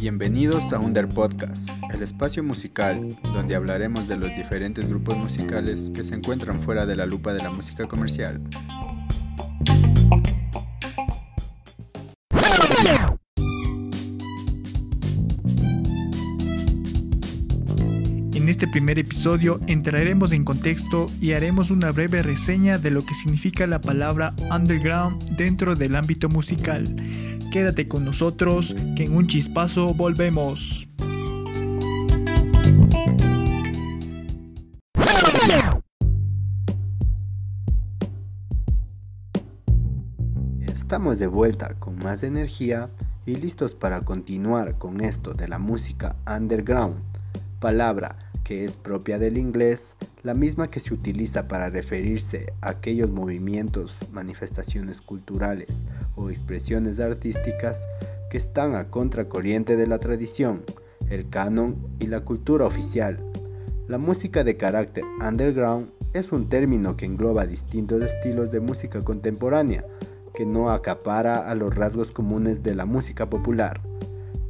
Bienvenidos a Under Podcast, el espacio musical donde hablaremos de los diferentes grupos musicales que se encuentran fuera de la lupa de la música comercial. Este primer episodio entraremos en contexto y haremos una breve reseña de lo que significa la palabra underground dentro del ámbito musical. Quédate con nosotros, que en un chispazo volvemos. Estamos de vuelta con más energía y listos para continuar con esto de la música underground, palabra que es propia del inglés, la misma que se utiliza para referirse a aquellos movimientos, manifestaciones culturales o expresiones artísticas que están a contracorriente de la tradición, el canon y la cultura oficial. La música de carácter underground es un término que engloba distintos estilos de música contemporánea, que no acapara a los rasgos comunes de la música popular.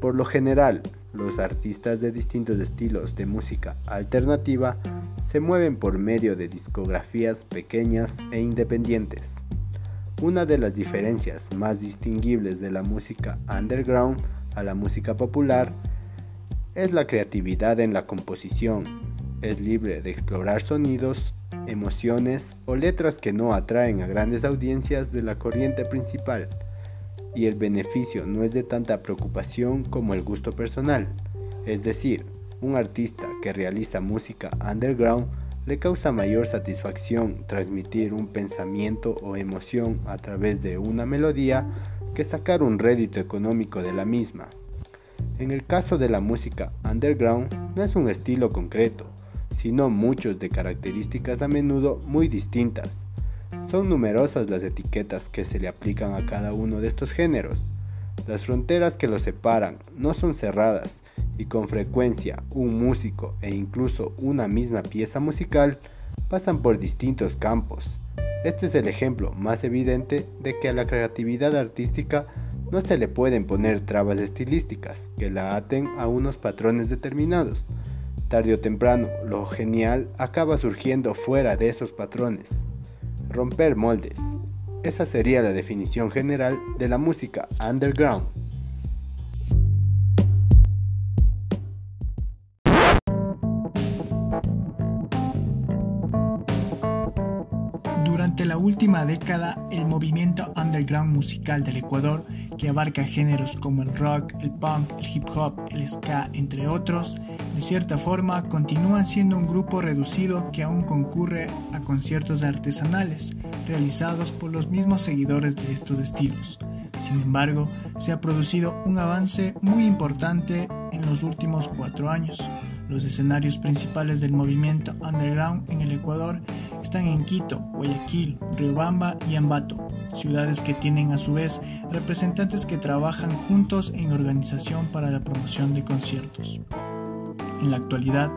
Por lo general, los artistas de distintos estilos de música alternativa se mueven por medio de discografías pequeñas e independientes. Una de las diferencias más distinguibles de la música underground a la música popular es la creatividad en la composición. Es libre de explorar sonidos, emociones o letras que no atraen a grandes audiencias de la corriente principal y el beneficio no es de tanta preocupación como el gusto personal. Es decir, un artista que realiza música underground le causa mayor satisfacción transmitir un pensamiento o emoción a través de una melodía que sacar un rédito económico de la misma. En el caso de la música underground no es un estilo concreto, sino muchos de características a menudo muy distintas, son numerosas las etiquetas que se le aplican a cada uno de estos géneros. Las fronteras que los separan no son cerradas y con frecuencia un músico e incluso una misma pieza musical pasan por distintos campos. Este es el ejemplo más evidente de que a la creatividad artística no se le pueden poner trabas estilísticas que la aten a unos patrones determinados. Tarde o temprano, lo genial acaba surgiendo fuera de esos patrones. Romper moldes. Esa sería la definición general de la música underground. Durante la última década, el movimiento underground musical del Ecuador, que abarca géneros como el rock, el punk, el hip hop, el ska, entre otros, de cierta forma continúan siendo un grupo reducido que aún concurre a conciertos artesanales, realizados por los mismos seguidores de estos estilos. Sin embargo, se ha producido un avance muy importante en los últimos cuatro años. Los escenarios principales del movimiento underground en el Ecuador están en Quito, Guayaquil, Riobamba y Ambato, ciudades que tienen a su vez representantes que trabajan juntos en organización para la promoción de conciertos. En la actualidad,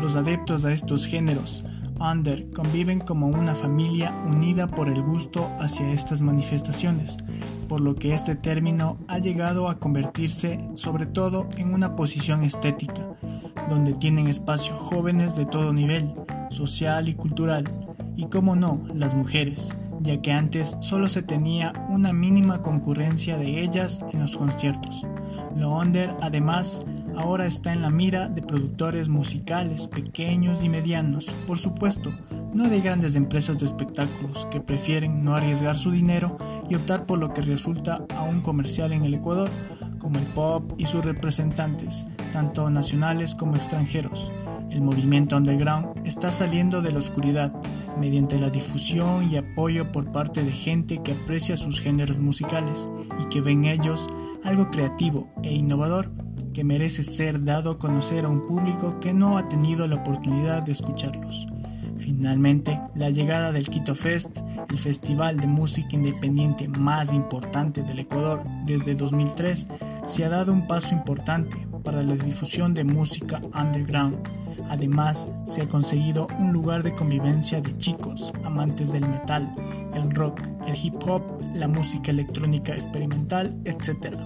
los adeptos a estos géneros under conviven como una familia unida por el gusto hacia estas manifestaciones, por lo que este término ha llegado a convertirse sobre todo en una posición estética, donde tienen espacio jóvenes de todo nivel, social y cultural, y como no, las mujeres, ya que antes solo se tenía una mínima concurrencia de ellas en los conciertos. Lo under además ahora está en la mira de productores musicales pequeños y medianos, por supuesto, no de grandes empresas de espectáculos que prefieren no arriesgar su dinero y optar por lo que resulta aún comercial en el Ecuador, como el pop y sus representantes, tanto nacionales como extranjeros. El movimiento underground está saliendo de la oscuridad mediante la difusión y apoyo por parte de gente que aprecia sus géneros musicales y que ven en ellos algo creativo e innovador que merece ser dado a conocer a un público que no ha tenido la oportunidad de escucharlos. Finalmente, la llegada del Quito Fest, el festival de música independiente más importante del Ecuador desde 2003, se ha dado un paso importante para la difusión de música underground. Además, se ha conseguido un lugar de convivencia de chicos, amantes del metal, el rock, el hip hop, la música electrónica experimental, etc.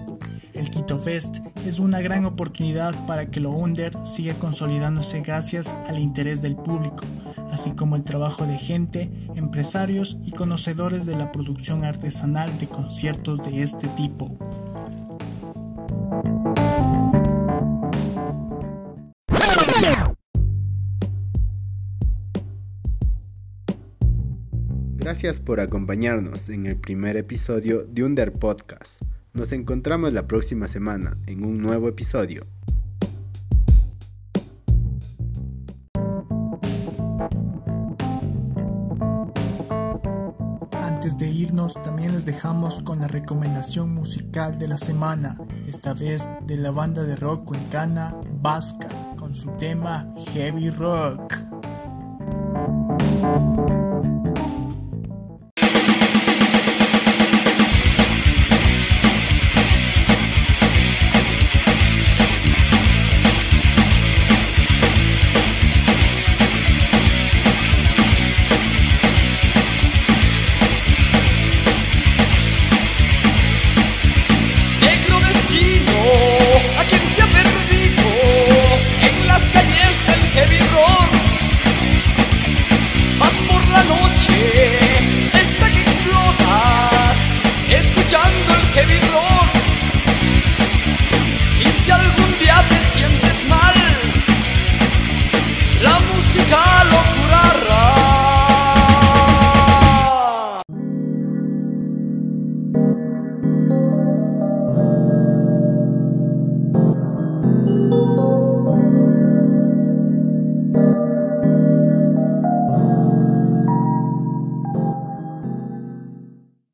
El Quito Fest es una gran oportunidad para que lo under siga consolidándose gracias al interés del público, así como el trabajo de gente, empresarios y conocedores de la producción artesanal de conciertos de este tipo. Gracias por acompañarnos en el primer episodio de Under Podcast. Nos encontramos la próxima semana en un nuevo episodio. Antes de irnos, también les dejamos con la recomendación musical de la semana, esta vez de la banda de rock cuencana Vasca, con su tema Heavy Rock.